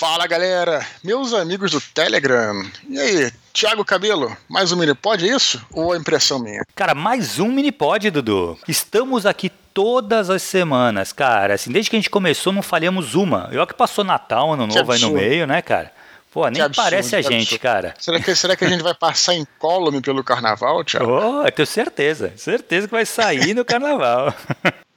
Fala galera, meus amigos do Telegram. E aí, Thiago Cabelo, mais um Minipod, é isso? Ou é impressão minha? Cara, mais um Minipod, Dudu. Estamos aqui todas as semanas, cara. Assim, desde que a gente começou, não falhamos uma. E olha que passou Natal, Ano Novo aí no meio, né, cara? Pô, nem absurdo, parece a gente, absurdo. cara. Será que, será que a gente vai passar incólume pelo carnaval, Thiago? Oh, tenho certeza. Certeza que vai sair no carnaval.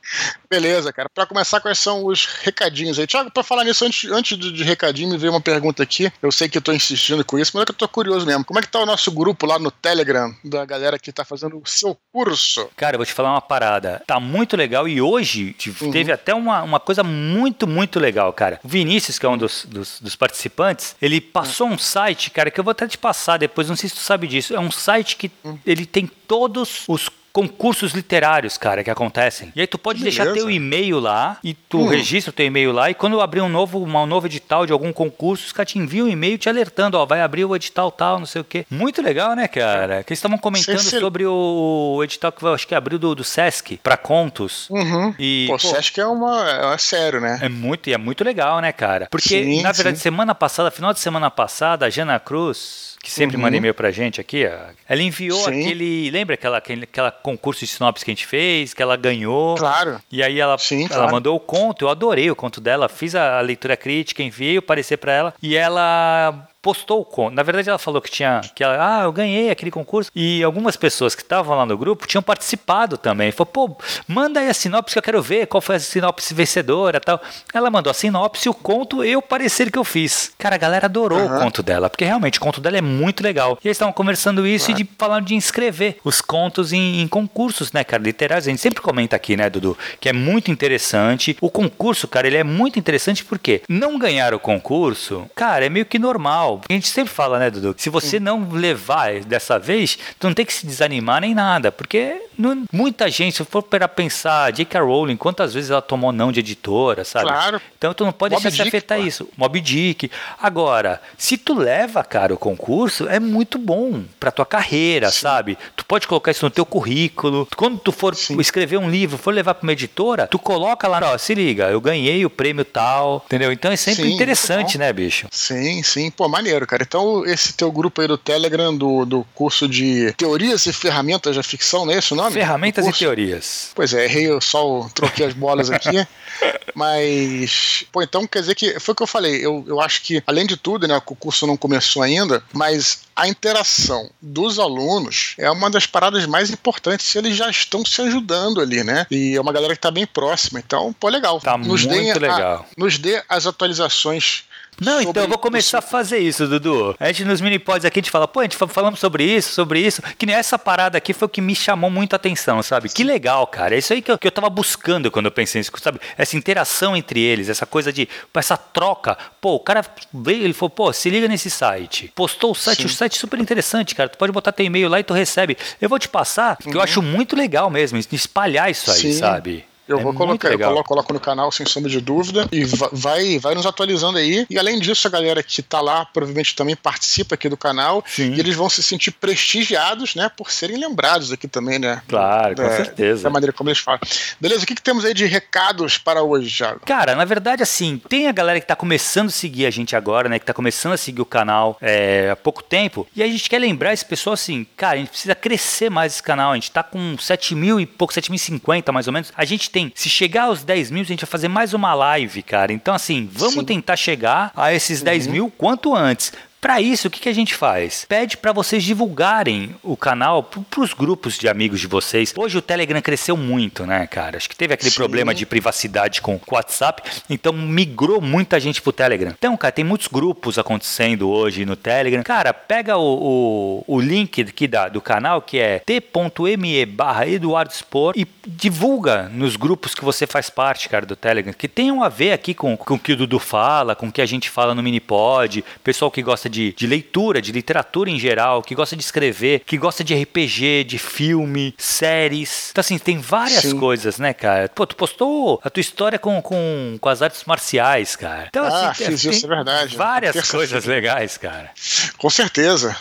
Beleza, cara. Para começar, quais são os recadinhos aí? Tiago, para falar nisso, antes, antes de, de, recadinho, me veio uma pergunta aqui. Eu sei que eu tô insistindo com isso, mas é que eu tô curioso mesmo. Como é que tá o nosso grupo lá no Telegram, da galera que tá fazendo o seu curso? Cara, eu vou te falar uma parada. Tá muito legal e hoje uhum. teve até uma, uma coisa muito, muito legal, cara. O Vinícius, que é um dos, dos, dos participantes, ele passou uhum. um site, cara, que eu vou até te passar depois, não sei se tu sabe disso. É um site que uhum. ele tem todos os concursos literários, cara, que acontecem. E aí tu pode deixar teu e-mail lá e tu hum. registra o teu e-mail lá e quando abrir um novo, um novo edital de algum concurso, os caras te enviam um e-mail te alertando, ó, vai abrir o edital tal, não sei o quê. Muito legal, né, cara? Que eles estavam comentando sobre o edital que eu acho que abriu do, do Sesc para contos. Uhum. E, pô, pô, Sesc é uma, é sério, né? É muito, e é muito legal, né, cara? Porque, sim, na verdade, sim. semana passada, final de semana passada, a Jana Cruz que sempre uhum. manda e-mail pra gente aqui, ela enviou Sim. aquele. Lembra aquela, aquele aquela concurso de sinopse que a gente fez, que ela ganhou? Claro. E aí ela, Sim, ela claro. mandou o conto, eu adorei o conto dela, fiz a leitura crítica, enviei o parecer para ela, e ela postou o conto. Na verdade, ela falou que tinha. Que ela, ah, eu ganhei aquele concurso. E algumas pessoas que estavam lá no grupo tinham participado também. Falou, pô, manda aí a sinopse que eu quero ver qual foi a sinopse vencedora tal. Ela mandou a sinopse, o conto e o parecer que eu fiz. Cara, a galera adorou uhum. o conto dela, porque realmente o conto dela é muito legal. E eles estavam conversando isso uhum. e de, falando de inscrever os contos em, em, concursos, né, cara, literários. A gente sempre comenta aqui, né, Dudu, que é muito interessante. O concurso, cara, ele é muito interessante porque não ganhar o concurso, cara, é meio que normal legal. A gente sempre fala, né, Dudu? Se você não levar dessa vez, tu não tem que se desanimar nem nada, porque não, muita gente, se for para pensar, J.K. Rowling, quantas vezes ela tomou não de editora, sabe? Claro. Então tu não pode Mob deixar Dick, afetar pô. isso. Mob Dick. Agora, se tu leva, cara, o concurso, é muito bom pra tua carreira, Sim. sabe? Tu pode colocar isso no teu currículo. Quando tu for Sim. escrever um livro, for levar para uma editora, tu coloca lá, ó, se liga, eu ganhei o prêmio tal, entendeu? Então é sempre sim, interessante, né, bicho? Sim, sim. Pô, maneiro, cara. Então, esse teu grupo aí do Telegram, do, do curso de Teorias e Ferramentas da Ficção, não é esse o nome? Ferramentas e Teorias. Pois é, errei, eu só troquei as bolas aqui. Mas, pô, então quer dizer que foi o que eu falei. Eu, eu acho que, além de tudo, né, o curso não começou ainda, mas a interação dos alunos é uma das paradas mais importantes se eles já estão se ajudando ali, né? E é uma galera que está bem próxima. Então, pô, legal. Tá nos muito legal. A, nos dê as atualizações não, então eu vou começar a fazer isso, Dudu. A gente nos mini-pods aqui, a gente fala, pô, a gente falamos sobre isso, sobre isso. Que nem essa parada aqui foi o que me chamou muita atenção, sabe? Que legal, cara. É isso aí que eu, que eu tava buscando quando eu pensei nisso, sabe? Essa interação entre eles, essa coisa de, essa troca. Pô, o cara veio, ele falou, pô, se liga nesse site. Postou o site, Sim. o site é super interessante, cara. Tu pode botar teu e-mail lá e tu recebe. Eu vou te passar, uhum. eu acho muito legal mesmo, espalhar isso aí, Sim. sabe? Eu é vou colocar, eu coloco, coloco, no canal sem sombra de dúvida e vai, vai nos atualizando aí. E além disso, a galera que tá lá provavelmente também participa aqui do canal Sim. e eles vão se sentir prestigiados, né, por serem lembrados aqui também, né? Claro, com certeza. Da maneira como eles falam. Beleza, o que, que temos aí de recados para hoje, Thiago? Cara, na verdade, assim, tem a galera que tá começando a seguir a gente agora, né, que tá começando a seguir o canal é, há pouco tempo, e a gente quer lembrar esse pessoal assim, cara, a gente precisa crescer mais esse canal, a gente tá com 7 mil e pouco, 7.050 mais ou menos, a gente tem se chegar aos 10 mil, a gente vai fazer mais uma live, cara. Então, assim, vamos Sim. tentar chegar a esses 10 uhum. mil quanto antes. Para isso, o que, que a gente faz? Pede para vocês divulgarem o canal para os grupos de amigos de vocês. Hoje o Telegram cresceu muito, né, cara? Acho que teve aquele Sim. problema de privacidade com o WhatsApp, então migrou muita gente pro Telegram. Então, cara, tem muitos grupos acontecendo hoje no Telegram. Cara, pega o, o, o link aqui da, do canal, que é t.me barra Eduardo Spor, e divulga nos grupos que você faz parte, cara, do Telegram, que tenham a ver aqui com, com o que o Dudu fala, com o que a gente fala no Minipod, pessoal que gosta de, de leitura, de literatura em geral, que gosta de escrever, que gosta de RPG, de filme, séries. Então, assim, tem várias Sim. coisas, né, cara? Pô, tu postou a tua história com, com, com as artes marciais, cara. Então, ah, assim, fiz isso, é verdade. Várias coisas legais, cara. Com certeza.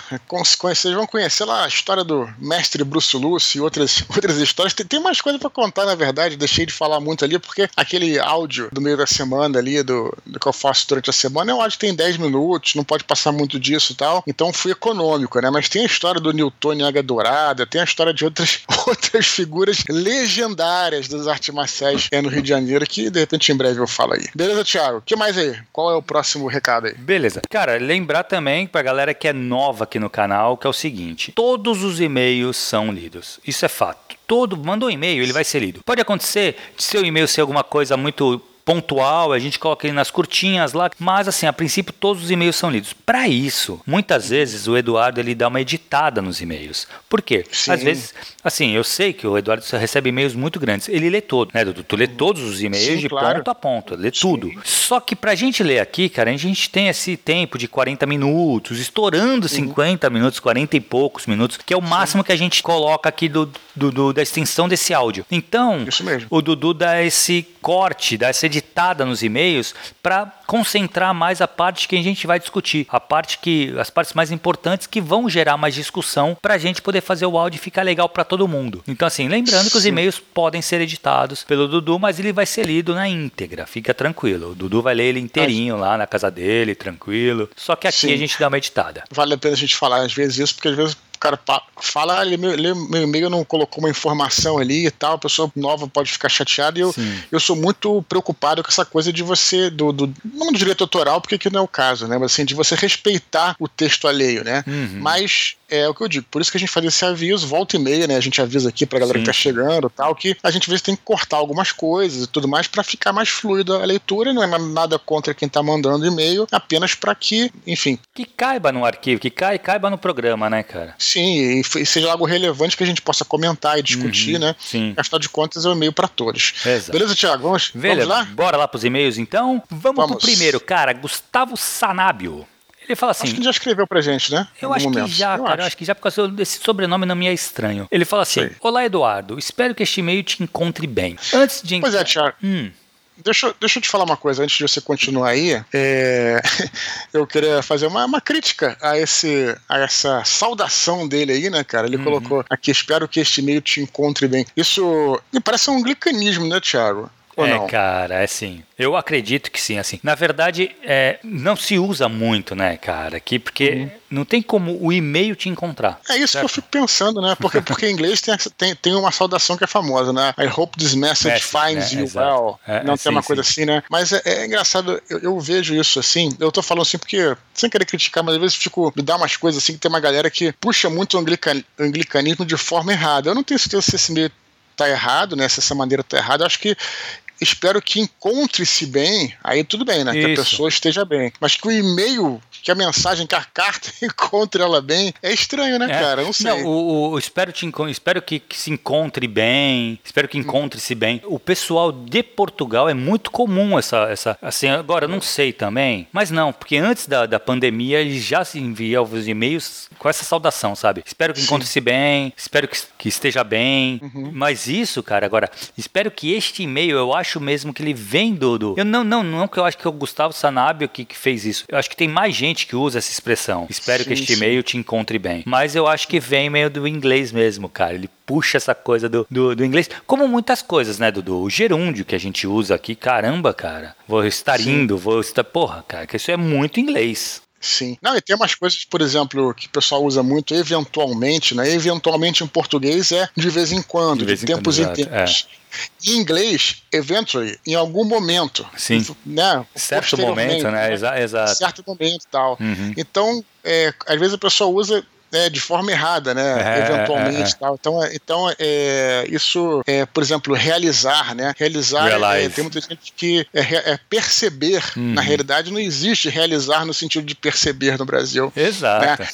Vocês vão conhecer lá a história do mestre Bruce Luce e outras, outras histórias. Tem, tem mais coisa para contar, na verdade. Deixei de falar muito ali, porque aquele áudio do meio da semana ali, do, do que eu faço durante a semana, é um áudio que tem 10 minutos, não pode passar muito disso e tal. Então fui econômico, né? Mas tem a história do Newton Águia Dourada, tem a história de outras, outras figuras legendárias das artes marciais é, no Rio de Janeiro, que de repente em breve eu falo aí. Beleza, Thiago? O que mais aí? Qual é o próximo recado aí? Beleza. Cara, lembrar também pra galera que é nova aqui no canal, que é o seguinte: todos os e-mails são lidos. Isso é fato. Todo, mandou um e-mail, ele vai ser lido. Pode acontecer de seu e-mail ser alguma coisa muito pontual, a gente coloca ele nas curtinhas lá, mas assim, a princípio todos os e-mails são lidos. Para isso, muitas vezes o Eduardo ele dá uma editada nos e-mails. Por quê? Sim. Às vezes, assim, eu sei que o Eduardo recebe e-mails muito grandes, ele lê todo, né, Dudu? Tu lê todos os e-mails Sim, de claro. ponto a ponto, lê Sim. tudo. Só que pra gente ler aqui, cara, a gente tem esse tempo de 40 minutos, estourando 50 uhum. minutos, 40 e poucos minutos, que é o máximo que a gente coloca aqui do, do, do da extensão desse áudio. Então, o Dudu dá esse corte, dá essa editada nos e-mails para concentrar mais a parte que a gente vai discutir, a parte que as partes mais importantes que vão gerar mais discussão para a gente poder fazer o áudio ficar legal para todo mundo. Então assim, lembrando que os e-mails podem ser editados pelo Dudu, mas ele vai ser lido na íntegra, fica tranquilo. O Dudu vai ler ele inteirinho lá na casa dele, tranquilo. Só que aqui Sim. a gente dá uma editada. Vale a pena a gente falar às vezes isso, porque às vezes cara fala, ah, meu, meu e-mail não colocou uma informação ali e tal, a pessoa nova pode ficar chateada e eu, eu sou muito preocupado com essa coisa de você, do, do não do direito autoral, porque aqui não é o caso, né, mas assim, de você respeitar o texto alheio, né, uhum. mas é o que eu digo, por isso que a gente faz esse aviso, volta e meia, né, a gente avisa aqui pra galera Sim. que tá chegando tal, que a gente às vezes tem que cortar algumas coisas e tudo mais para ficar mais fluida a leitura, não é nada contra quem tá mandando e-mail, apenas para que, enfim... Que caiba no arquivo, que cai, caiba no programa, né, cara? Sim, e seja algo relevante que a gente possa comentar e discutir, uhum, né? Sim. Afinal de contas, é um e-mail para todos. Exato. Beleza, Tiago? Vamos, vamos lá? Bora lá pros e-mails então? Vamos, vamos. pro primeiro, cara. Gustavo Sanábio. Ele fala assim. Acho que já escreveu pra gente, né? Eu acho momento. que já, eu cara. Acho. Eu acho que já por causa desse sobrenome não me é estranho. Ele fala assim: Olá, Eduardo. Espero que este e-mail te encontre bem. Antes de. Pois é, Tiago. Hum. Deixa, deixa eu te falar uma coisa antes de você continuar aí. É, eu queria fazer uma, uma, crítica a, esse, a essa saudação dele aí, né, cara? Ele uhum. colocou aqui: espero que este e-mail te encontre bem. Isso me parece um glicanismo, né, Thiago? Ou é, não? cara, é assim. Eu acredito que sim, assim. Na verdade, é, não se usa muito, né, cara, aqui, porque uhum. não tem como o e-mail te encontrar. É isso certo? que eu fico pensando, né? Porque, porque em inglês tem, tem, tem uma saudação que é famosa, né? I hope this message, finds né? you Exato. well. É, não é, tem sim, uma coisa sim. assim, né? Mas é, é engraçado, eu, eu, vejo isso assim. Eu tô falando assim porque, sem querer criticar, mas às vezes fico, me dá umas coisas assim que tem uma galera que puxa muito o anglican, anglicanismo de forma errada. Eu não tenho certeza se esse meio tá errado, né? Se essa maneira tá errada. Eu acho que espero que encontre-se bem, aí tudo bem, né? Isso. Que a pessoa esteja bem. Mas que o e-mail que a mensagem, que a carta encontre ela bem, é estranho, né, é. cara? Não sei. Não, o, o espero, te, espero que, que, se encontre bem, espero que encontre-se bem. O pessoal de Portugal é muito comum essa, essa assim, agora não sei também, mas não, porque antes da, da pandemia eles já se os e-mails com essa saudação, sabe? Espero que encontre-se bem, espero que, que esteja bem, uhum. mas isso, cara, agora, espero que este e-mail, eu acho mesmo que ele vem do, do eu não, não, não que eu acho que é o Gustavo Sanabio que, que fez isso, eu acho que tem mais gente gente que usa essa expressão. Espero sim, que este e-mail te encontre bem. Mas eu acho que vem meio do inglês mesmo, cara. Ele puxa essa coisa do, do, do inglês, como muitas coisas, né, Dudu? O gerúndio que a gente usa aqui, caramba, cara. Vou estar sim. indo, vou estar. Porra, cara, que isso é muito inglês. Sim. Não, e tem umas coisas, por exemplo, que o pessoal usa muito eventualmente, né? Eventualmente em português é de vez em quando, de, vez de em tempos quando, em tempos. É. Em inglês, eventually, em algum momento. Sim. Né? Certo momento, né? Exato. Certo momento e tal. Uhum. Então, é, às vezes a pessoa usa né, de forma errada, né, é, eventualmente, é, é. tal. Então, é, então é, isso, é, por exemplo, realizar, né, realizar, é, tem muita gente que é, perceber, uhum. na realidade não existe realizar no sentido de perceber no Brasil. Exato. Né?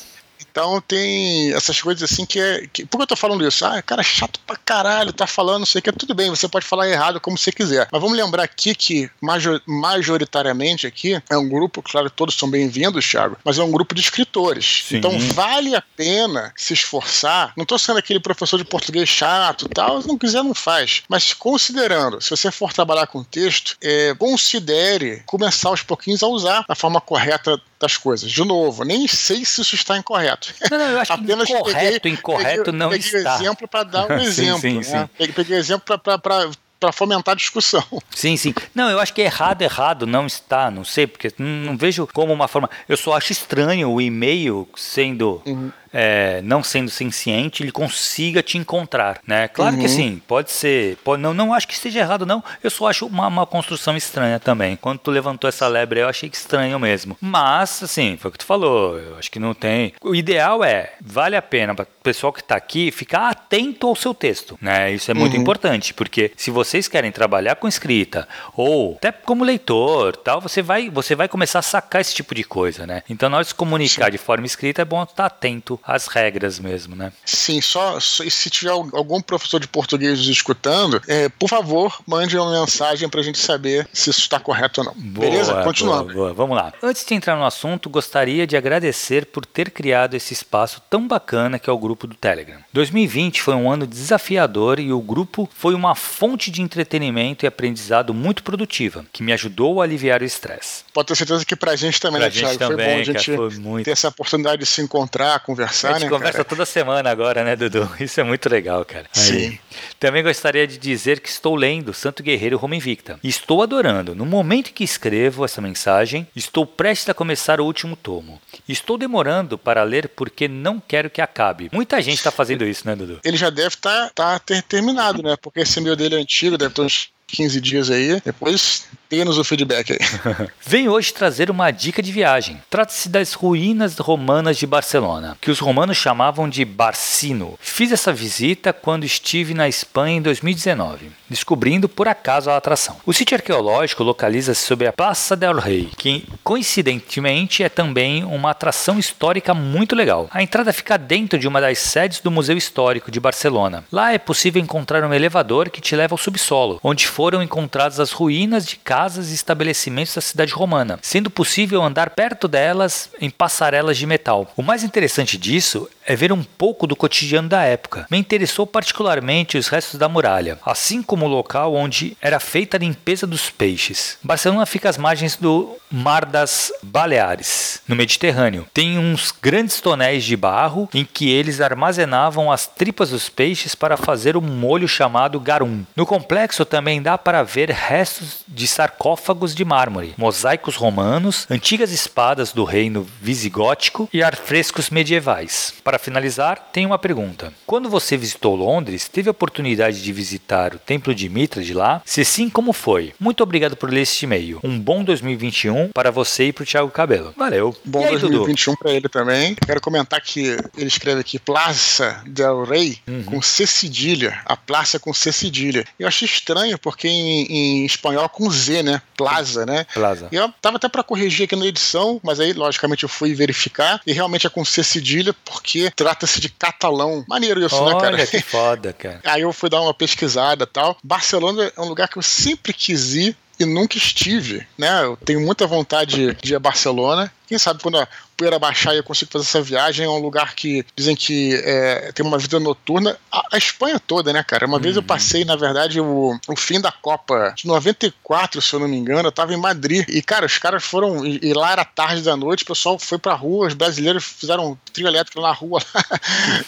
Então tem essas coisas assim que é. Que, por que eu tô falando isso? Ah, cara, chato pra caralho, tá falando, não sei o que. Tudo bem, você pode falar errado como você quiser. Mas vamos lembrar aqui que major, majoritariamente aqui é um grupo, claro, todos são bem-vindos, Thiago, mas é um grupo de escritores. Sim. Então vale a pena se esforçar. Não tô sendo aquele professor de português chato tal, se não quiser, não faz. Mas considerando, se você for trabalhar com texto, é, considere começar aos pouquinhos a usar a forma correta das coisas. De novo, nem sei se isso está incorreto. Não, não eu acho Apenas que incorreto, peguei, incorreto peguei, não peguei está. exemplo para dar um exemplo. sim, sim, né? sim. Peguei exemplo para para fomentar a discussão. Sim, sim. Não, eu acho que errado, errado não está, não sei, porque não, não vejo como uma forma. Eu só acho estranho o e-mail sendo uhum é, não sendo senciente, ele consiga te encontrar, né? Claro uhum. que sim, pode ser, pode, não, não acho que esteja errado não, eu só acho uma, uma construção estranha também. Quando tu levantou essa lebre, eu achei estranho mesmo. Mas, assim, foi o que tu falou, eu acho que não tem. O ideal é, vale a pena para o pessoal que está aqui ficar atento ao seu texto, né? Isso é muito uhum. importante, porque se vocês querem trabalhar com escrita ou até como leitor, tal, você vai, você vai começar a sacar esse tipo de coisa, né? Então, na hora de se comunicar sim. de forma escrita, é bom estar atento as regras mesmo, né? Sim, só, se tiver algum professor de português nos escutando, é, por favor, mande uma mensagem para a gente saber se isso está correto ou não. Boa, Beleza? Continuando. Boa, boa. Vamos lá. Antes de entrar no assunto, gostaria de agradecer por ter criado esse espaço tão bacana que é o grupo do Telegram. 2020 foi um ano desafiador e o grupo foi uma fonte de entretenimento e aprendizado muito produtiva, que me ajudou a aliviar o estresse. Pode ter certeza que para a gente também, pra né, gente Thiago? Também, foi bom a gente ter essa oportunidade de se encontrar, conversar conversar, A gente né, conversa cara? toda semana agora, né, Dudu? Isso é muito legal, cara. Sim. Aí. Também gostaria de dizer que estou lendo Santo Guerreiro Roma Invicta. Estou adorando. No momento em que escrevo essa mensagem, estou prestes a começar o último tomo. Estou demorando para ler porque não quero que acabe. Muita gente está fazendo isso, né, Dudu? Ele já deve estar tá, tá terminado, né? Porque esse meu dele é antigo, deve ter uns 15 dias aí. Depois Dê-nos o feedback aí. Venho hoje trazer uma dica de viagem. Trata-se das ruínas romanas de Barcelona, que os romanos chamavam de Barcino. Fiz essa visita quando estive na Espanha em 2019, descobrindo por acaso a atração. O sítio arqueológico localiza-se sobre a Praça del Rei, que coincidentemente é também uma atração histórica muito legal. A entrada fica dentro de uma das sedes do Museu Histórico de Barcelona. Lá é possível encontrar um elevador que te leva ao subsolo, onde foram encontradas as ruínas de casas e estabelecimentos da cidade romana, sendo possível andar perto delas em passarelas de metal. O mais interessante disso é ver um pouco do cotidiano da época. Me interessou particularmente os restos da muralha, assim como o local onde era feita a limpeza dos peixes. Barcelona fica às margens do Mar das Baleares, no Mediterrâneo. Tem uns grandes tonéis de barro em que eles armazenavam as tripas dos peixes para fazer um molho chamado garum. No complexo também dá para ver restos de sarcófagos de mármore, mosaicos romanos, antigas espadas do reino visigótico e arfrescos medievais. Para finalizar, tenho uma pergunta. Quando você visitou Londres, teve a oportunidade de visitar o Templo de Mitra de lá? Se sim, como foi? Muito obrigado por ler este e-mail. Um bom 2021 para você e para o Thiago Cabelo. Valeu. Bom aí, 2021 para ele também. Quero comentar que ele escreve aqui Plaza del Rey uhum. com C cedilha. A praça com C cedilha. Eu achei estranho porque em, em espanhol com Z né? Plaza, né? Plaza. E eu tava até para corrigir aqui na edição, mas aí, logicamente, eu fui verificar e realmente é com C cedilha, porque trata-se de catalão. Maneiro isso, Olha, né, cara? Que foda, cara. Aí eu fui dar uma pesquisada e tal. Barcelona é um lugar que eu sempre quis ir e nunca estive, né? Eu tenho muita vontade de ir a Barcelona. Quem sabe quando a poeira baixar e eu consigo fazer essa viagem, é um lugar que dizem que é, tem uma vida noturna. A, a, Espanha toda, né, cara? Uma uhum. vez eu uhum. passei, na verdade, o, o fim da Copa de 94, se eu não me engano, eu tava em Madrid. E, cara, os caras foram. E, e lá era tarde da noite, o pessoal foi pra rua, os brasileiros fizeram trio elétrico na rua lá,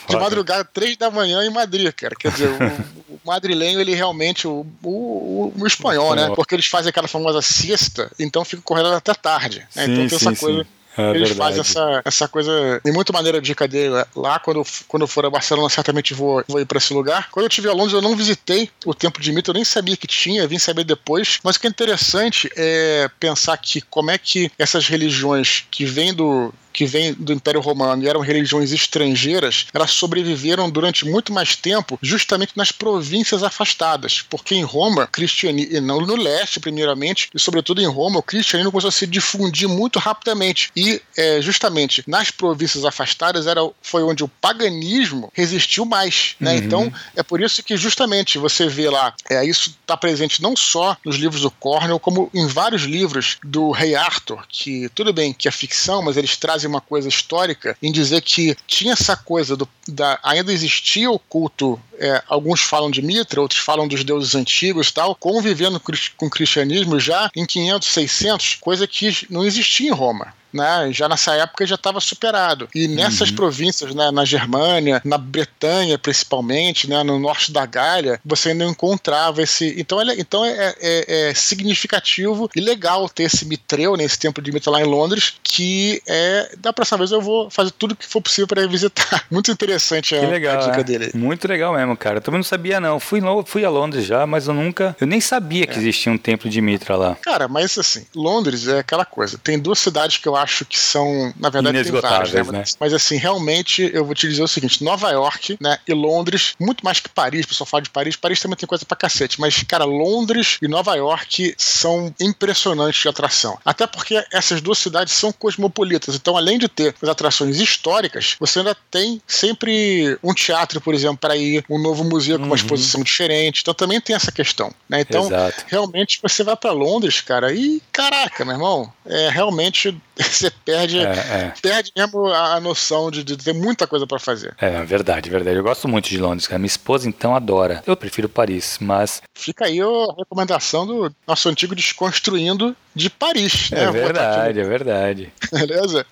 de madrugada, três da manhã em Madrid, cara. Quer dizer, o, o madrilenho, ele realmente, o, o, o espanhol, né? Porque eles fazem aquela famosa siesta, então fica correndo até tarde. Né? Sim, então tem sim, essa coisa. Sim é Eles verdade. fazem essa, essa coisa. Tem muito maneira a dica dele lá. Quando, quando eu for a Barcelona, certamente vou, vou ir para esse lugar. Quando eu estive a Londres, eu não visitei o Templo de Mito, eu nem sabia que tinha, vim saber depois. Mas o que é interessante é pensar que como é que essas religiões que vêm do, que vêm do Império Romano e eram religiões estrangeiras, elas sobreviveram durante muito mais tempo justamente nas províncias afastadas, porque em Roma, cristianismo, no leste primeiramente, e sobretudo em Roma, o cristianismo começou a se difundir muito rapidamente e é, justamente nas províncias afastadas era, foi onde o paganismo resistiu mais, né? Uhum. Então é por isso que justamente você vê lá, é, isso está presente não só nos livros do Cornell, como em vários livros do Rei Arthur, que tudo bem que é ficção, mas eles trazem uma coisa histórica em dizer que tinha essa coisa do, da, ainda existia o culto, é, alguns falam de Mitra, outros falam dos deuses antigos tal, convivendo com o cristianismo já em 500, 600, coisa que não existia em Roma né, já nessa época já estava superado. E nessas uhum. províncias, né, na Germânia, na Bretanha principalmente, né, no norte da Gália, você não encontrava esse. Então, ele, então é, é, é significativo e legal ter esse mitreu, né, esse templo de Mitra lá em Londres, que é. Da próxima vez eu vou fazer tudo que for possível para visitar. Muito interessante a, legal, a dica é. dele. Muito legal mesmo, cara. Eu também não sabia, não. Fui, fui a Londres já, mas eu nunca. Eu nem sabia que é. existia um templo de Mitra lá. Cara, mas assim, Londres é aquela coisa. Tem duas cidades que eu acho que são, na verdade, tem vários, né? né? Mas assim, realmente, eu vou te dizer o seguinte: Nova York, né, e Londres, muito mais que Paris, o pessoal fala de Paris, Paris também tem coisa pra cacete, mas, cara, Londres e Nova York são impressionantes de atração. Até porque essas duas cidades são cosmopolitas, então, além de ter as atrações históricas, você ainda tem sempre um teatro, por exemplo, para ir, um novo museu com uma uhum. exposição diferente, então também tem essa questão, né? Então, Exato. realmente, você vai para Londres, cara, e caraca, meu irmão, é realmente você perde, é, é. perde mesmo a noção de, de ter muita coisa para fazer. É, verdade, verdade. Eu gosto muito de Londres, cara. Minha esposa, então, adora. Eu prefiro Paris, mas. Fica aí a recomendação do nosso antigo Desconstruindo de Paris, né? É verdade, é verdade. Beleza?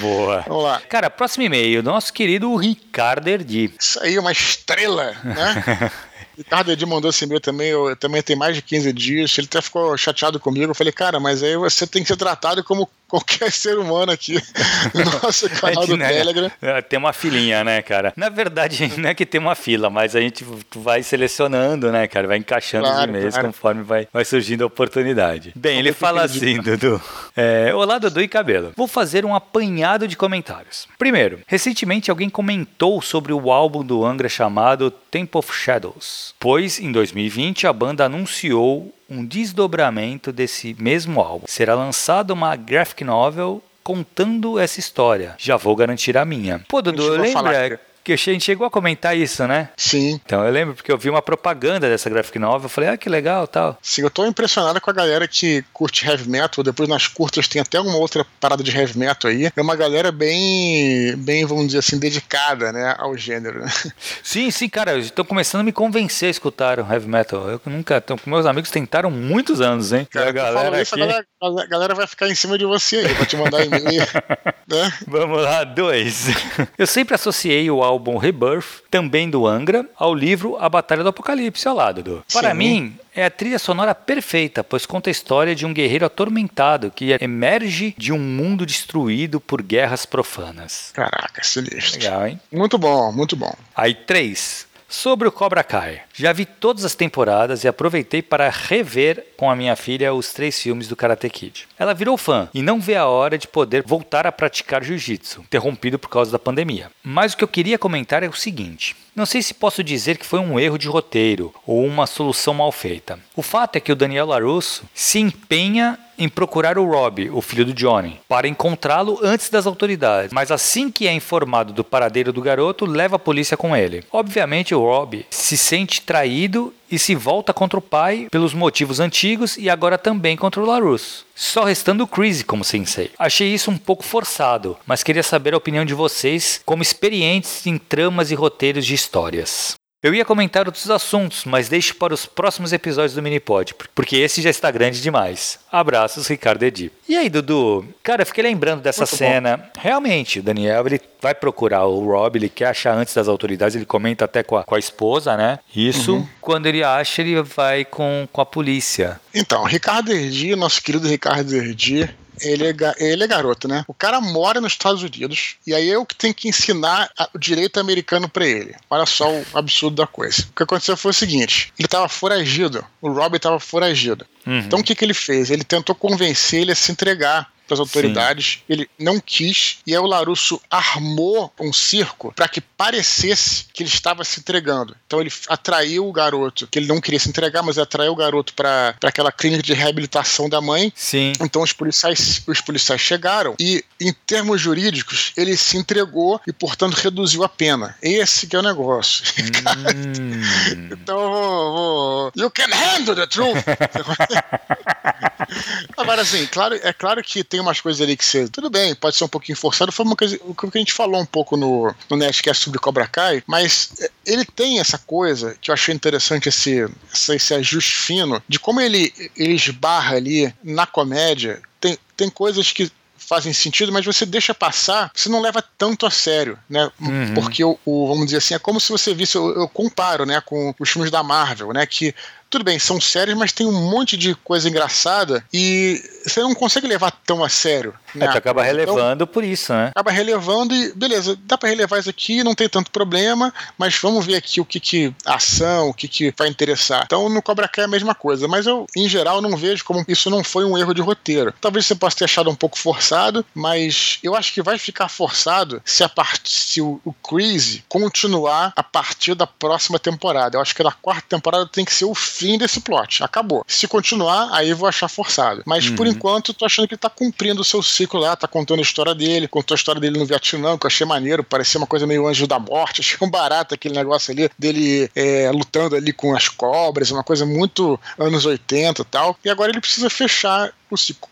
Boa. Vamos lá. Cara, próximo e-mail, nosso querido Ricardo Erdi. Isso aí, uma estrela, né? Ricardo Edi mandou esse e-mail também, eu, também tem mais de 15 dias. Ele até ficou chateado comigo. Eu falei, cara, mas aí você tem que ser tratado como qualquer ser humano aqui no nosso canal é do né, Telegram. É, tem uma filinha, né, cara? Na verdade, não é que tem uma fila, mas a gente vai selecionando, né, cara? Vai encaixando claro, os e-mails claro. conforme vai, vai surgindo a oportunidade. Bem, ele fala assim, Dudu. É, Olá, Dudu e Cabelo. Vou fazer um apanhado de comentários. Primeiro, recentemente alguém comentou sobre o álbum do Angra chamado Temple of Shadows, pois em 2020 a banda anunciou um desdobramento desse mesmo álbum. Será lançada uma graphic novel contando essa história. Já vou garantir a minha. Pô, Dudu, lembra que a gente chegou a comentar isso, né? Sim. Então eu lembro porque eu vi uma propaganda dessa graphic novel, eu falei, ah, que legal tal. Sim, eu tô impressionado com a galera que curte heavy metal, depois nas curtas tem até uma outra parada de heavy metal aí. É uma galera bem, bem, vamos dizer assim, dedicada, né, ao gênero. Né? Sim, sim, cara, estou começando a me convencer a escutar o heavy metal. Eu nunca, então, meus amigos tentaram muitos anos, hein? Cara, a galera, isso, aqui... a galera, a galera vai ficar em cima de você aí, pra te mandar e-mail. né? Vamos lá, dois. Eu sempre associei o álbum Rebirth, também do Angra, ao livro A Batalha do Apocalipse, ao lado do. Para Sim. mim, é a trilha sonora perfeita, pois conta a história de um guerreiro atormentado que emerge de um mundo destruído por guerras profanas. Caraca, sinistro. Legal, hein? Muito bom, muito bom. Aí, três. Sobre o Cobra Kai. Já vi todas as temporadas e aproveitei para rever com a minha filha os três filmes do Karate Kid. Ela virou fã e não vê a hora de poder voltar a praticar jiu-jitsu, interrompido por causa da pandemia. Mas o que eu queria comentar é o seguinte: não sei se posso dizer que foi um erro de roteiro ou uma solução mal feita. O fato é que o Daniel LaRusso se empenha em procurar o Rob, o filho do Johnny, para encontrá-lo antes das autoridades, mas assim que é informado do paradeiro do garoto, leva a polícia com ele. Obviamente, o Rob se sente traído e se volta contra o pai pelos motivos antigos e agora também contra o LaRusso. Só restando o Chris como sensei. Achei isso um pouco forçado, mas queria saber a opinião de vocês como experientes em tramas e roteiros de histórias. Eu ia comentar outros assuntos, mas deixo para os próximos episódios do Minipod, porque esse já está grande demais. Abraços, Ricardo Edi. E aí, Dudu? Cara, eu fiquei lembrando dessa Muito cena. Bom. Realmente, o Daniel, ele vai procurar o Rob, ele quer achar antes das autoridades, ele comenta até com a, com a esposa, né? Isso. Uhum. Quando ele acha, ele vai com, com a polícia. Então, Ricardo Erdi, nosso querido Ricardo Erdi, ele é, ele é garoto, né? O cara mora nos Estados Unidos e aí eu que tenho que ensinar o direito americano para ele. Olha só o absurdo da coisa. O que aconteceu foi o seguinte: ele tava foragido, o Robbie tava foragido. Uhum. Então o que, que ele fez? Ele tentou convencer ele a se entregar para as autoridades. Sim. Ele não quis e aí o Larusso armou um circo para que parecesse que ele estava se entregando. Então ele atraiu o garoto, que ele não queria se entregar, mas atraiu o garoto para aquela clínica de reabilitação da mãe. Sim. Então os policiais, os policiais chegaram e, em termos jurídicos, ele se entregou e, portanto, reduziu a pena. Esse que é o negócio. Hum. então, vou, vou... you can handle the truth. Agora, assim, claro, é claro que tem umas coisas ali que você. Tudo bem, pode ser um pouquinho forçado. Foi uma coisa o que a gente falou um pouco no, no Nerdcast sobre Cobra Kai, mas é, ele tem essa coisa que eu achei interessante, esse, esse ajuste fino, de como ele, ele esbarra ali na comédia. Tem, tem coisas que fazem sentido, mas você deixa passar, você não leva tanto a sério, né? Uhum. Porque o, o, vamos dizer assim, é como se você visse, eu, eu, comparo, né, com os filmes da Marvel, né, que tudo bem, são sérios, mas tem um monte de coisa engraçada e você não consegue levar tão a sério. Né? É, tu acaba então, relevando então, por isso, né? Acaba relevando e, beleza, dá para relevar isso aqui, não tem tanto problema, mas vamos ver aqui o que que ação, o que que vai interessar. Então no Cobra Kai é a mesma coisa, mas eu, em geral, não vejo como isso não foi um erro de roteiro. Talvez você possa ter achado um pouco forçado, mas eu acho que vai ficar forçado se a part... se o, o Crazy continuar a partir da próxima temporada. Eu acho que na quarta temporada tem que ser o fim fim desse plot. Acabou. Se continuar, aí eu vou achar forçado. Mas uhum. por enquanto, tô achando que ele tá cumprindo o seu ciclo lá, tá contando a história dele, contou a história dele no Vietnã, que eu achei maneiro, parecia uma coisa meio anjo da morte, achei um barato aquele negócio ali dele é, lutando ali com as cobras, uma coisa muito anos 80 e tal. E agora ele precisa fechar.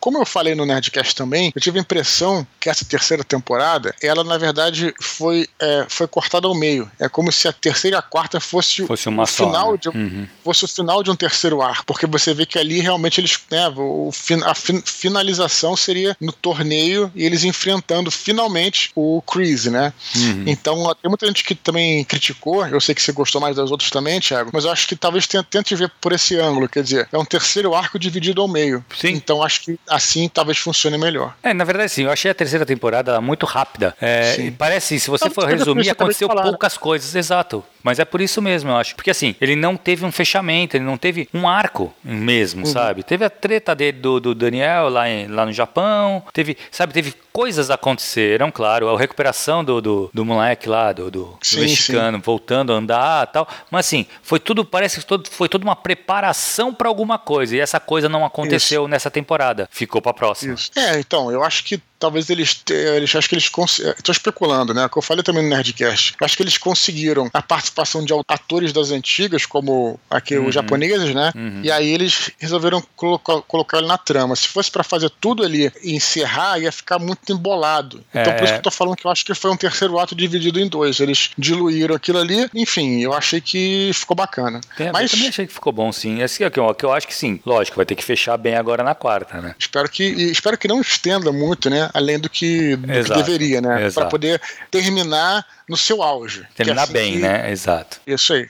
Como eu falei no Nerdcast também, eu tive a impressão que essa terceira temporada, ela na verdade foi, é, foi cortada ao meio. É como se a terceira e a quarta fosse, fosse uma o final né? de, uhum. fosse o final de um terceiro ar, porque você vê que ali realmente eles, né, o, a fin, finalização seria no torneio e eles enfrentando finalmente o Chris, né? Uhum. Então tem muita gente que também criticou, eu sei que você gostou mais das outras também, Thiago, mas eu acho que talvez tente ver por esse ângulo, quer dizer, é um terceiro arco dividido ao meio. Sim. Então acho que assim talvez funcione melhor. É, na verdade sim, eu achei a terceira temporada muito rápida. É, parece, se você for resumir, aconteceu poucas coisas, exato. Mas é por isso mesmo, eu acho. Porque assim, ele não teve um fechamento, ele não teve um arco mesmo, uhum. sabe? Teve a treta dele do, do Daniel lá, em, lá no Japão, teve, sabe, teve coisas aconteceram, claro, a recuperação do, do, do moleque lá, do, do, sim, do mexicano, sim. voltando a andar tal. Mas assim, foi tudo, parece que todo, foi toda uma preparação para alguma coisa. E essa coisa não aconteceu Isso. nessa temporada. Ficou para próxima. Isso. É, então, eu acho que talvez eles, eles acho que eles estou especulando, né? Que eu falei também no Nerdcast. Acho que eles conseguiram a participação de atores das antigas, como aqui uhum. os japoneses, né? Uhum. E aí eles resolveram colocar, colocar ele na trama. Se fosse para fazer tudo ali e encerrar, ia ficar muito embolado. Então é. por isso que eu tô falando que eu acho que foi um terceiro ato dividido em dois. Eles diluíram aquilo ali. Enfim, eu achei que ficou bacana. É, Mas eu também achei que ficou bom, sim. Esse aqui, ó, que eu acho que sim. Lógico, vai ter que fechar bem agora na quarta, né? Espero que espero que não estenda muito, né? Além do que, do que deveria, né? Para poder terminar no seu auge. Terminar assim bem, que... né? Exato. Isso aí.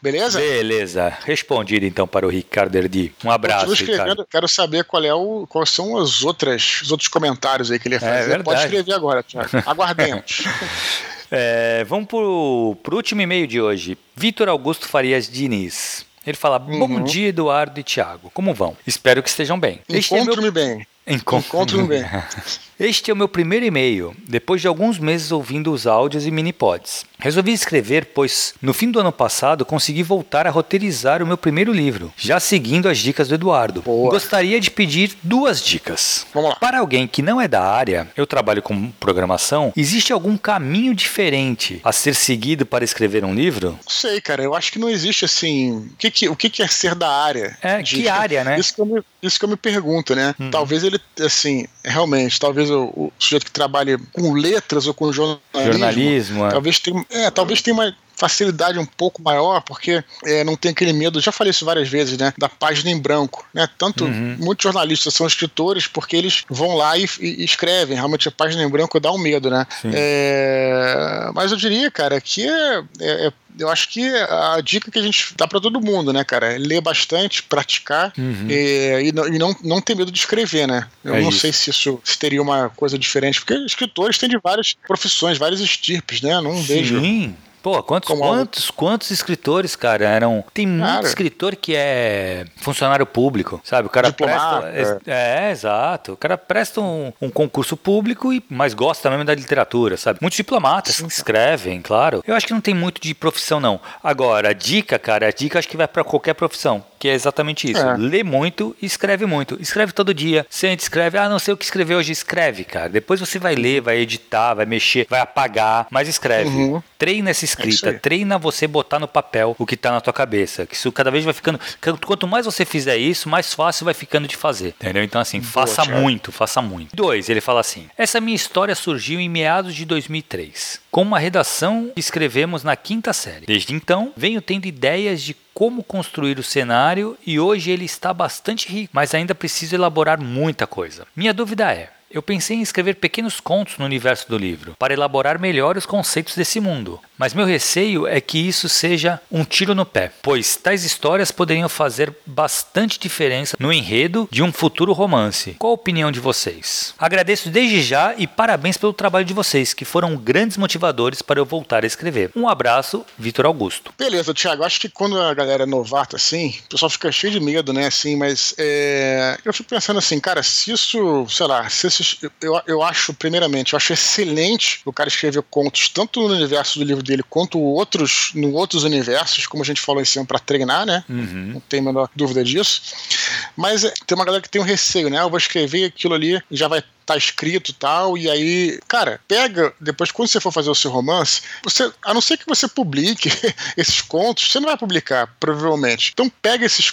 Beleza? Beleza. Respondido então para o Ricardo Erdi. Um abraço. Ricardo. Quero saber qual é o, quais são as outras, os outros comentários aí que ele ia fazer. É Pode escrever agora, Thiago. Aguardemos. é, vamos para o último e-mail de hoje. Vitor Augusto Farias Diniz. Ele fala: Bom uhum. dia, Eduardo e Thiago. Como vão? Espero que estejam bem. Encontro-me é meu... bem. Encontro-me bem. Este é o meu primeiro e-mail, depois de alguns meses ouvindo os áudios e mini-pods. Resolvi escrever, pois no fim do ano passado consegui voltar a roteirizar o meu primeiro livro, já seguindo as dicas do Eduardo. Boa. Gostaria de pedir duas dicas. Vamos lá. Para alguém que não é da área, eu trabalho com programação, existe algum caminho diferente a ser seguido para escrever um livro? Não sei, cara. Eu acho que não existe assim. O que, que, o que é ser da área? É, de... que área, né? Isso que eu me, isso que eu me pergunto, né? Hum. Talvez ele, assim, realmente, talvez o, o, sujeito que trabalhe com letras ou com jornalismo, jornalismo é. talvez tenha, é, talvez tenha uma facilidade um pouco maior, porque é, não tem aquele medo, já falei isso várias vezes, né? Da página em branco, né? Tanto uhum. muitos jornalistas são escritores porque eles vão lá e, e, escrevem, realmente a página em branco dá um medo, né? É, mas eu diria, cara, que é, é, é eu acho que a dica que a gente dá para todo mundo, né, cara, é ler bastante, praticar uhum. e, e, não, e, não, não ter medo de escrever, né? Eu é não isso. sei se isso se teria uma coisa diferente, porque escritores têm de várias profissões, várias estirpes, né? Não Sim. vejo Pô, quantos, quantos, quantos escritores, cara, eram. Tem muito Cara. escritor que é funcionário público, sabe? O cara presta. É, é, exato. O cara presta um, um concurso público, e mas gosta mesmo da literatura, sabe? Muitos diplomatas escrevem, claro. Eu acho que não tem muito de profissão, não. Agora, a dica, cara, a dica acho que vai pra qualquer profissão. Que é exatamente isso. É. Lê muito e escreve muito. Escreve todo dia. Sente, escreve. Ah, não sei o que escrever hoje. Escreve, cara. Depois você vai ler, vai editar, vai mexer, vai apagar, mas escreve. Uhum. Treina essa isso escrita, aí. treina você botar no papel o que tá na tua cabeça. Que isso cada vez vai ficando. Quanto mais você fizer isso, mais fácil vai ficando de fazer. Entendeu? Então, assim, faça Thiago. muito, faça muito. Dois, ele fala assim: Essa minha história surgiu em meados de 2003, com uma redação que escrevemos na quinta série. Desde então, venho tendo ideias de como construir o cenário e hoje ele está bastante rico, mas ainda preciso elaborar muita coisa. Minha dúvida é. Eu pensei em escrever pequenos contos no universo do livro, para elaborar melhor os conceitos desse mundo. Mas meu receio é que isso seja um tiro no pé, pois tais histórias poderiam fazer bastante diferença no enredo de um futuro romance. Qual a opinião de vocês? Agradeço desde já e parabéns pelo trabalho de vocês, que foram grandes motivadores para eu voltar a escrever. Um abraço, Vitor Augusto. Beleza, Thiago. Acho que quando a galera é novata, assim, o pessoal fica cheio de medo, né? Assim, mas é, eu fico pensando assim, cara, se isso, sei lá, se eu, eu acho, primeiramente, eu acho excelente o cara escrever contos tanto no universo do livro dele quanto outros, no outros universos, como a gente falou em cima, pra treinar, né? Não tem a menor dúvida disso. Mas é, tem uma galera que tem um receio, né? Eu vou escrever aquilo ali e já vai tá escrito e tal, e aí, cara, pega, depois quando você for fazer o seu romance, você, a não ser que você publique esses contos, você não vai publicar, provavelmente. Então pega esses,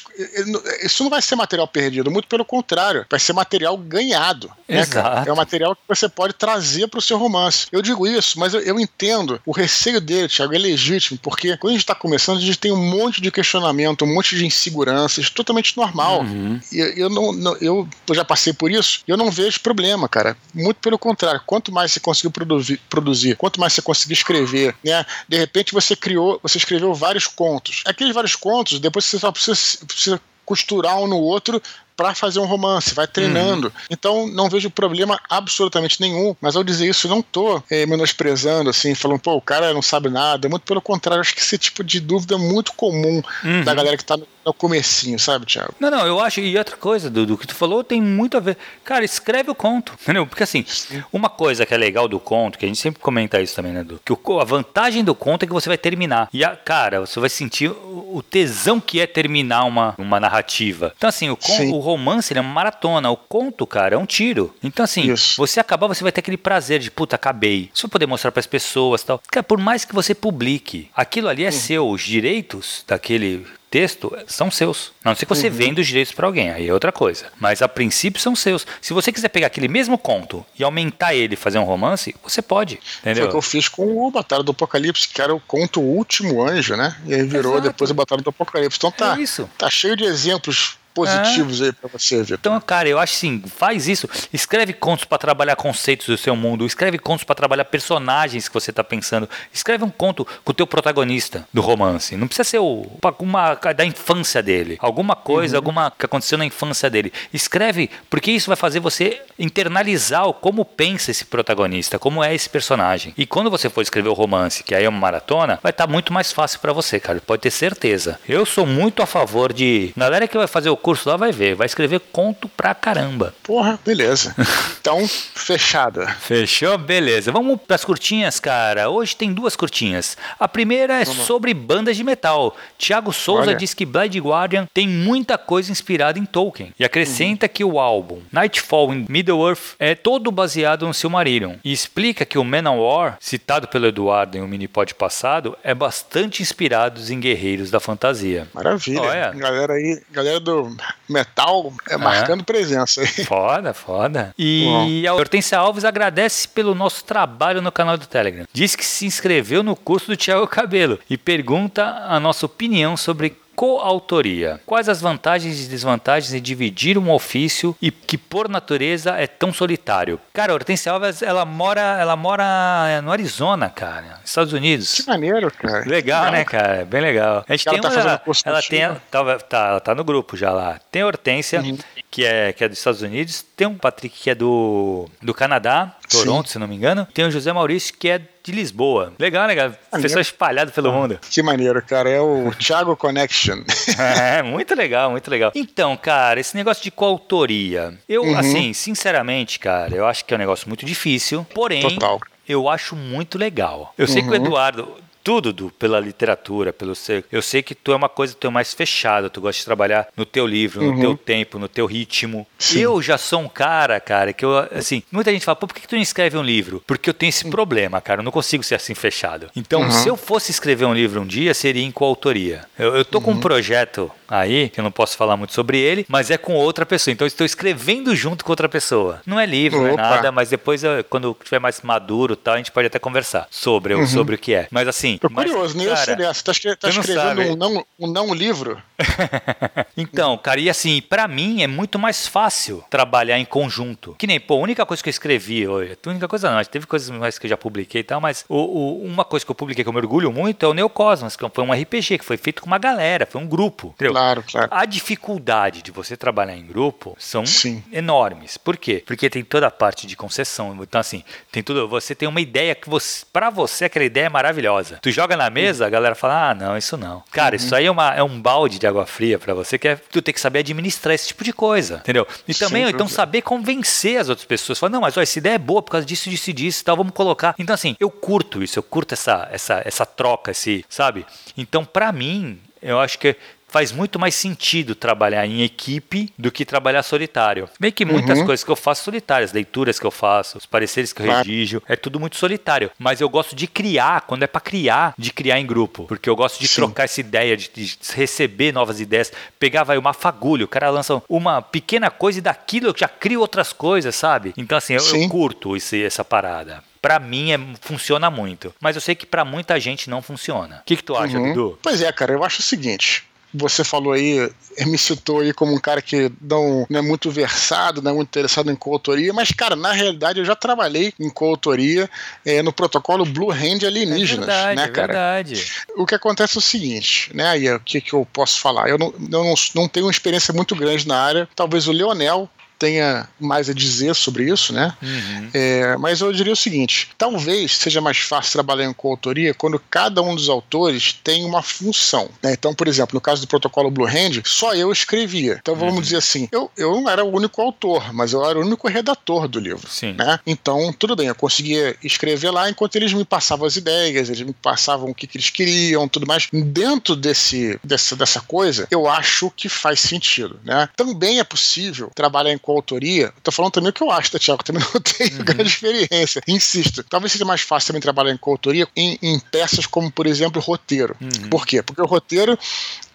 isso não vai ser material perdido, muito pelo contrário, vai ser material ganhado. né, cara? Exato. É um material que você pode trazer para o seu romance. Eu digo isso, mas eu, eu entendo o receio dele, Thiago, é legítimo, porque quando a gente está começando, a gente tem um monte de questionamento, um monte de inseguranças, totalmente normal. E eu, eu não, não- eu já passei por isso, e eu não vejo problema, cara. Muito pelo contrário, quanto mais você conseguir produzir, produzir, quanto mais você conseguir escrever, né? De repente você criou, você escreveu vários contos. Aqueles vários contos, depois você só precisa, precisa costurar um no outro para fazer um romance, vai treinando. Então não vejo problema absolutamente nenhum, mas ao dizer isso não tô eh, menosprezando assim, falando, pô, o cara não sabe nada, muito pelo contrário, acho que esse tipo de dúvida é muito comum da galera que tá no, no comecinho, sabe, Thiago? Não, não, eu acho. E outra coisa, do, do que tu falou, tem muito a ver. Cara, escreve o conto. Entendeu? Porque assim, uma coisa que é legal do conto, que a gente sempre comenta isso também, né, Du? Que o a vantagem do conto é que você vai terminar. E, a, cara, você vai sentir o, o tesão que é terminar uma, uma narrativa. Então, assim, o, con- o romance ele é uma maratona. O conto, cara, é um tiro. Então, assim, Isso. você acabar, você vai ter aquele prazer de, puta, acabei. Você vai poder mostrar pras pessoas tal. Cara, por mais que você publique, aquilo ali é seu. Os direitos daquele texto são seus. A não ser que você venda os direitos para alguém, aí é outra coisa. Mas a princípio são seus. Se você quiser pegar aquele mesmo conto e aumentar ele e fazer um romance, você pode. Foi Entendeu? o que eu fiz com o Batalha do Apocalipse, que era o conto O Último Anjo, né? E aí virou Exato. depois a Batalha do Apocalipse. Então tá, É isso. tá cheio de exemplos positivos aí pra você, Vitor. Então, cara, eu acho assim, faz isso. Escreve contos para trabalhar conceitos do seu mundo. Escreve contos para trabalhar personagens que você tá pensando. Escreve um conto com o teu protagonista do romance. Não precisa ser o uma da infância dele. Alguma coisa, alguma que aconteceu na infância dele. Escreve, porque isso vai fazer você internalizar o como pensa esse protagonista, como é esse personagem. E quando você for escrever o romance, que aí é uma maratona, vai estar muito mais fácil para você, cara. Pode ter certeza. Eu sou muito a favor de. Galera que vai fazer o curso lá vai ver, vai escrever conto pra caramba. Porra, beleza. Então, fechada. Fechou? Beleza. Vamos pras curtinhas, cara. Hoje tem duas curtinhas. A primeira é sobre bandas de metal. Tiago Souza Olha. diz que Blade Guardian tem muita coisa inspirada em Tolkien. E acrescenta que o álbum Nightfall in Middle-earth é todo baseado no Silmarillion. E explica que o Manowar, citado pelo Eduardo em um minipod passado, é bastante inspirado em guerreiros da fantasia. Maravilha. Olha. Galera aí, galera do metal é marcando presença aí. Foda, foda. E a Hortência Alves agradece pelo nosso trabalho no canal do Telegram. Diz que se inscreveu no curso do Thiago Cabelo e pergunta a nossa opinião sobre coautoria. Quais as vantagens e desvantagens de dividir um ofício e que por natureza é tão solitário? Cara, a Hortência Alves, ela mora, ela mora no Arizona, cara, Estados Unidos. Que maneiro, cara. Legal, né, cara? Bem legal. A gente Ela tem tá uma, ela contigo? tem, tá, tá, ela tá no grupo já lá. Tem a Hortência, Uhum. que, é, que é dos Estados Unidos. Tem o Patrick, que é do, do Canadá, Toronto, se não me engano. Tem o José Maurício, que é de Lisboa. Legal, né, cara? Pessoal espalhado pelo mundo. Que maneiro, cara. É o Thiago Connection. é, muito legal, muito legal. Então, cara, esse negócio de coautoria. Eu, uhum. assim, sinceramente, cara, eu acho que é um negócio muito difícil. Porém, Total eu acho muito legal. Eu sei que o uhum. Eduardo, tudo do, pela literatura, pelo ser. Eu sei que tu é uma coisa tu é mais fechada, tu gosta de trabalhar no teu livro, no uhum. teu tempo, no teu ritmo. Sim. Eu já sou um cara, cara, que eu assim, muita gente fala, pô, por que, que tu não escreve um livro? Porque eu tenho esse problema, cara, eu não consigo ser assim fechado. Então, uhum. se eu fosse escrever um livro um dia, seria em coautoria. Eu, eu tô uhum. com um uhum. projeto aí, que eu não posso falar muito sobre ele, mas é com outra pessoa. Então, eu estou escrevendo junto com outra pessoa. Não é livro, Opa. não é nada, mas depois, quando estiver mais maduro tal, a gente pode até conversar sobre, uhum. sobre o que é. Mas assim, Tô curioso, nem cara, eu sei dessa. Tá, tá escrevendo um não, um não livro? então, cara, e assim, para mim é muito mais fácil trabalhar em conjunto. Que nem, pô, a única coisa que eu escrevi hoje, a única coisa não, teve coisas mais que eu já publiquei e tal, mas o, o, uma coisa que eu publiquei que eu me orgulho muito é o Neocosmos, que foi um RPG que foi feito com uma galera, foi um grupo, entendeu? Claro, claro. A dificuldade de você trabalhar em grupo são Sim. enormes. Por quê? Porque tem toda a parte de concessão. Então, assim, tem tudo. Você tem uma ideia que você, para você aquela ideia é maravilhosa. Tu joga na mesa, a galera fala: ah, não, isso não. Cara, uhum. isso aí é, uma, é um balde de água fria para você, que é tu tem que saber administrar esse tipo de coisa, entendeu? E também, então, saber convencer as outras pessoas. Falar, não, mas ó, essa ideia é boa por causa disso, disso e disso e tal, vamos colocar. Então, assim, eu curto isso, eu curto essa, essa, essa troca, esse, sabe? Então, para mim, eu acho que faz muito mais sentido trabalhar em equipe do que trabalhar solitário. Bem que muitas uhum. coisas que eu faço solitárias, leituras que eu faço, os pareceres que eu redijo, é tudo muito solitário. Mas eu gosto de criar, quando é para criar, de criar em grupo. Porque eu gosto de Sim. trocar essa ideia, de, de, receber novas ideias. Pegar, vai, uma fagulha, o cara lança uma pequena coisa e daquilo eu já crio outras coisas, sabe? Então, assim, eu, eu curto esse, essa parada para mim é, funciona muito. Mas eu sei que para muita gente não funciona. O que, que tu acha, uhum. Dudu? Pois é, cara, eu acho o seguinte você falou aí, me citou aí como um cara que não, não é muito versado, não é muito interessado em coautoria, mas, cara, na realidade eu já trabalhei em coautoria é, no protocolo Blue Hand Alienígenas, é verdade, né, é cara? É verdade. O que acontece é o seguinte, né, aí o que, que eu posso falar? Eu não, eu não, não tenho uma experiência muito grande na área, talvez o Leonel tenha mais a dizer sobre isso, né? Uhum. É, mas eu diria o seguinte: talvez seja mais fácil trabalhar em coautoria quando cada um dos autores tem uma função. Né? Então, por exemplo, no caso do protocolo Blue Hand, só eu escrevia. Então vamos uhum. dizer assim: eu, eu não era o único autor, mas eu era o único redator do livro. Sim. Né? Então, tudo bem, eu conseguia escrever lá enquanto eles me passavam as ideias, eles me passavam o que, que eles queriam, tudo mais. Dentro desse, dessa, dessa coisa, eu acho que faz sentido. Né? Também é possível trabalhar em coautoria, tô falando também o que eu acho, tá, Tiago? Também não tenho uhum. grande experiência. Insisto, talvez seja mais fácil também trabalhar em coautoria em, em peças como, por exemplo, roteiro. Uhum. Por quê? Porque o roteiro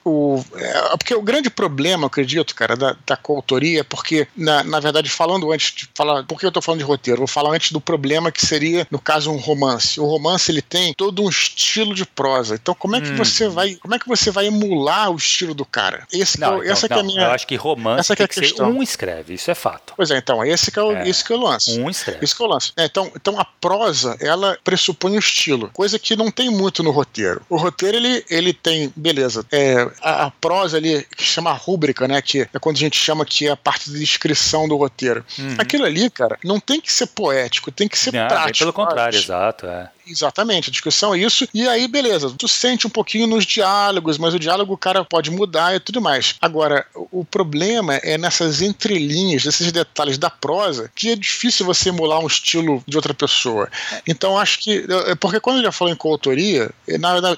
o, é, porque o grande problema, acredito, cara, da, da coautoria é porque, na, na verdade, falando antes de falar, por que eu estou falando de roteiro? Vou falar antes do problema que seria, no caso, um romance. O romance ele tem todo um estilo de prosa. Então, como é que hum. você vai, como é que você vai emular o estilo do cara? Esse não, é, então, essa não, é a minha. Eu acho que romance essa que é a questão. um escreve, isso é fato. Pois é, então esse que é o, é, esse que é o lance. Um escreve. Isso que é o lance. É, então, então a prosa ela pressupõe o estilo, coisa que não tem muito no roteiro. O roteiro ele, ele tem, beleza, é, a, a prosa ali que chama rúbrica, né? Que é quando a gente chama que é a parte de descrição do roteiro. Uhum. Aquilo ali, cara, não tem que ser poético, tem que ser não, prático. Pelo contrário, exato. É. Exatamente, a discussão é isso. E aí, beleza, tu sente um pouquinho nos diálogos, mas o diálogo o cara pode mudar e tudo mais. Agora, o problema é nessas entrelinhas, nesses detalhes da prosa, que é difícil você emular um estilo de outra pessoa. Então, acho que. É porque quando eu já falou em coautoria, na, na,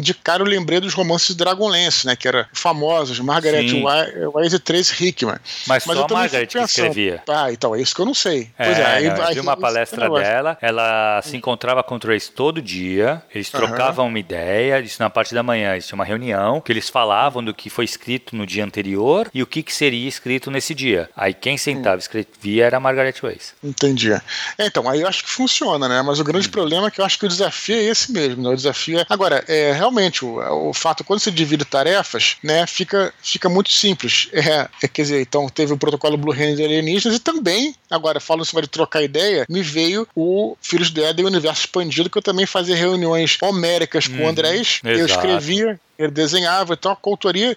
de cara eu lembrei dos romances de Dragonlance, né? Que eram famosos, Margaret Wise e Trace Hickman. Mas, mas só a Margaret que escrevia. Ah, então, é isso que eu não sei. É, pois é, aí, eu vi uma palestra dela, ela se encontrava com Trace todo dia, eles trocavam uhum. uma ideia, isso na parte da manhã, eles tinham uma reunião, que eles falavam do que foi escrito no dia anterior e o que, que seria escrito nesse dia. Aí quem sentava e escrevia era a Margaret Weiss. Entendi. É, então, aí eu acho que funciona, né? Mas o grande hum. problema é que eu acho que o desafio é esse mesmo, né? O desafio é... Agora, é, realmente, o, o fato, quando você divide tarefas, né, fica, fica muito simples. É, é, quer dizer, então teve o protocolo Blue Hand alienígenas e também, agora, falando sobre trocar ideia, me veio o Filhos do Éden e o Universo Expandido, que eu também fazia reuniões homéricas com o uhum. Andrés. Exato. Eu escrevia ele desenhava, então a coautoria,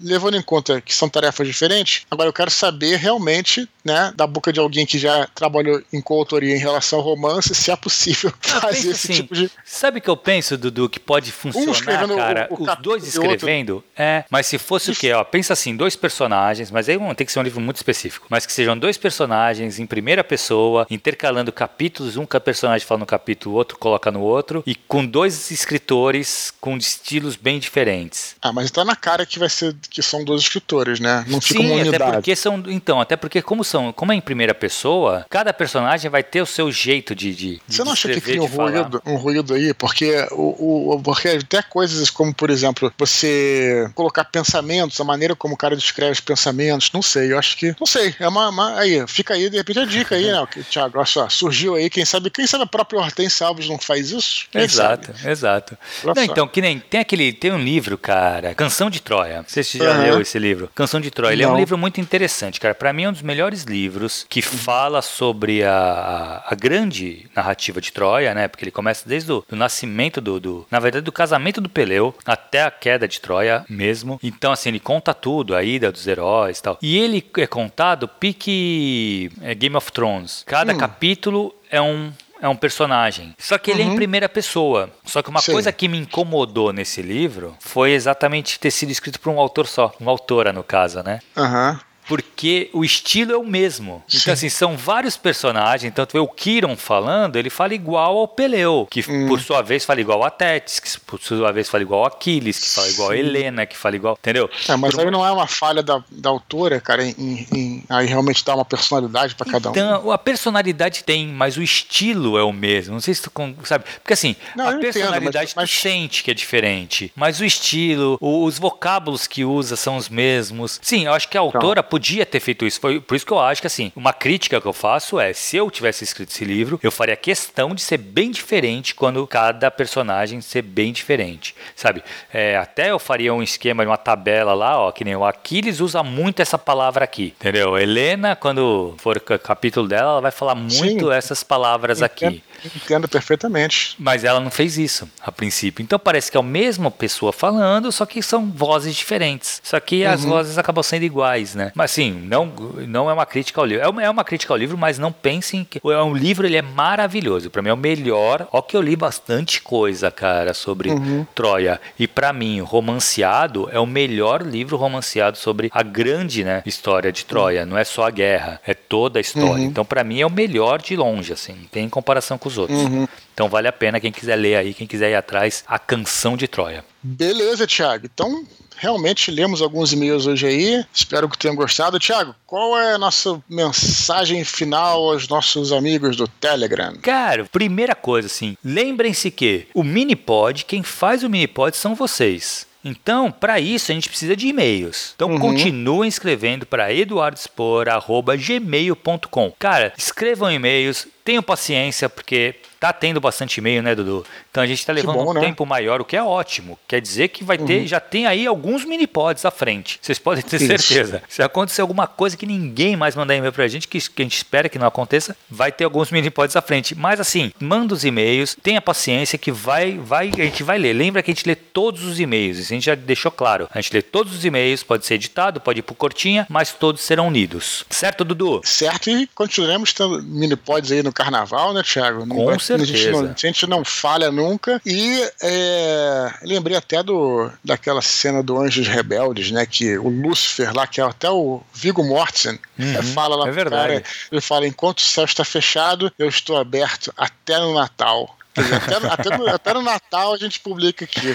levando em conta que são tarefas diferentes, agora eu quero saber realmente, né, da boca de alguém que já trabalhou em coautoria em relação ao romance, se é possível fazer esse assim, tipo de. Sabe o que eu penso, Dudu, que pode funcionar, um cara? O, o os dois escrevendo, é, mas se fosse o quê? Ó, pensa assim, dois personagens, mas aí tem que ser um livro muito específico, mas que sejam dois personagens em primeira pessoa, intercalando capítulos, um personagem fala no capítulo, o outro coloca no outro, e com dois escritores com estilos bem diferentes. Ah, mas tá na cara que vai ser que são dois escritores, né? Não fica Sim, uma unidade. até porque são, então, até porque como são, como é em primeira pessoa, cada personagem vai ter o seu jeito de, de Você não acha que cria um ruído, um ruído aí, porque o, o porque até coisas como, por exemplo, você colocar pensamentos, a maneira como o cara descreve os pensamentos, não sei, eu acho que, não sei, é uma, uma aí, fica aí de repente a dica aí, né, Thiago, olha só, surgiu aí, quem sabe, quem sabe a própria Hortense Alves não faz isso? Quem exato, sabe? exato. Não, então, que nem tem aquele tem um livro, cara, Canção de Troia. Você já uhum. leu esse livro. Canção de Troia. Ele Não. é um livro muito interessante, cara. Para mim é um dos melhores livros que fala sobre a, a grande narrativa de Troia, né? Porque ele começa desde o do nascimento do, do, na verdade, do casamento do Peleu até a queda de Troia mesmo. Então, assim, ele conta tudo, a ida dos heróis e tal. E ele é contado pique é, Game of Thrones. Cada hum. capítulo é um é um personagem. Só que ele uhum. é em uhum. primeira pessoa. Só que uma Sim. coisa que me incomodou nesse livro foi exatamente ter sido escrito por um autor só. Uma autora, no caso, né? Aham. Uhum porque o estilo é o mesmo. Sim. Então, assim, são vários personagens. Então, tu vê o Kiron falando, ele fala igual ao Peleu, que hum. por sua vez fala igual a Tétis, que por sua vez fala igual a Aquiles, que fala igual Sim. a Helena, que fala igual. Entendeu? É, mas por... aí não é uma falha da, da autora, cara, em, em aí realmente dá uma personalidade para cada um. Então, a personalidade tem, mas o estilo é o mesmo. Não sei se tu sabe. Porque assim, não, a personalidade entendo, mas, mas... tu sente que é diferente, mas o estilo, os vocábulos que usa são os mesmos. Sim, eu acho que a então. Podia ter feito isso. Foi por isso que eu acho que assim, uma crítica que eu faço é, se eu tivesse escrito esse livro, eu faria questão de ser bem diferente quando cada personagem ser bem diferente, sabe? É, até eu faria um esquema de uma tabela lá, ó, que nem o Aquiles usa muito essa palavra aqui, entendeu? Helena, quando for o capítulo dela, ela vai falar muito Sim. essas palavras entendo, aqui. Entendo perfeitamente. Mas ela não fez isso a princípio. Então parece que é a mesma pessoa falando, só que são vozes diferentes. Só que uhum. as vozes acabam sendo iguais, né? Mas assim, não, não é uma crítica ao livro. É uma, é uma crítica ao livro, mas não pensem que. É um livro, ele é maravilhoso. Para mim é o melhor. Ó, que eu li bastante coisa, cara, sobre uhum. Troia. E para mim, romanceado é o melhor livro romanceado sobre a grande né, história de Troia. Uhum. Não é só a guerra, é toda a história. Uhum. Então, para mim, é o melhor de longe, assim. Tem comparação com os outros. Uhum. Então, vale a pena quem quiser ler aí, quem quiser ir atrás, A Canção de Troia. Beleza, Thiago. Então, realmente lemos alguns e-mails hoje aí. Espero que tenham gostado. Tiago, qual é a nossa mensagem final aos nossos amigos do Telegram? Cara, primeira coisa assim, lembrem-se que o Minipod, quem faz o Minipod são vocês. Então, para isso, a gente precisa de e-mails. Então, uhum. continuem escrevendo para eduardospor.gmail.com. Cara, escrevam e-mails, tenham paciência, porque tá tendo bastante e-mail, né, Dudu? Então a gente está levando bom, um né? tempo maior, o que é ótimo. Quer dizer que vai ter, uhum. já tem aí alguns mini pods à frente. Vocês podem ter Isso. certeza. Se acontecer alguma coisa que ninguém mais mandar e-mail pra gente, que, que a gente espera que não aconteça, vai ter alguns mini pods à frente. Mas assim, manda os e-mails, tenha paciência que vai, vai, a gente vai ler. Lembra que a gente lê todos os e-mails, isso a gente já deixou claro. A gente lê todos os e-mails, pode ser editado, pode ir por cortinha, mas todos serão lidos. Certo, Dudu? Certo, e continuaremos tendo mini pods aí no carnaval, né, Thiago? Com vai, certeza. A gente, não, a gente, não, falha nunca. E é, lembrei até do, daquela cena do Anjos Rebeldes, né? Que o Lúcifer lá, que é até o Vigo Mortensen, uhum, é, fala lá é verdade. Cara, ele fala: enquanto o céu está fechado, eu estou aberto até no Natal. Até, até, no, até, no, Natal a gente publica aqui.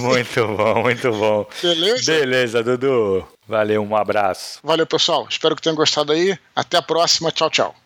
Muito bom, muito bom. Beleza? Beleza, Dudu. Valeu, um abraço. Valeu, pessoal. Espero que tenham gostado aí. Até a próxima. Tchau, tchau.